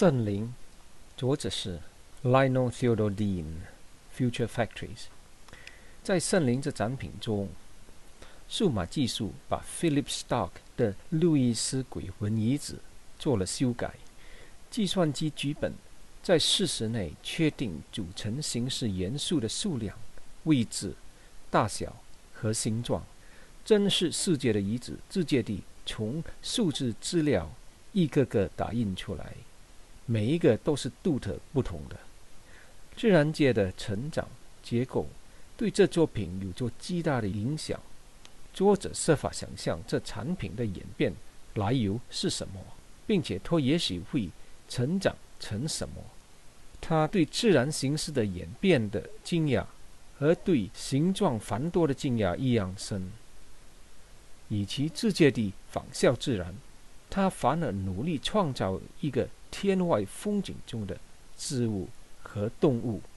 圣灵，作者是 Lionel Theodore Dean。Future Factories，在圣灵这展品中，数码技术把 Philip Stark 的路易斯鬼魂遗址做了修改。计算机剧本在事实内确定组成形式元素的数量、位置、大小和形状。真实世界的遗址直接地从数字资料一个个打印出来，每一个都是独特不同的。自然界的成长结构对这作品有着极大的影响。作者设法想象这产品的演变来由是什么，并且它也许会成长成什么。他对自然形式的演变的惊讶，和对形状繁多的惊讶一样深。与其直接地仿效自然，他反而努力创造一个天外风景中的植物。和动物。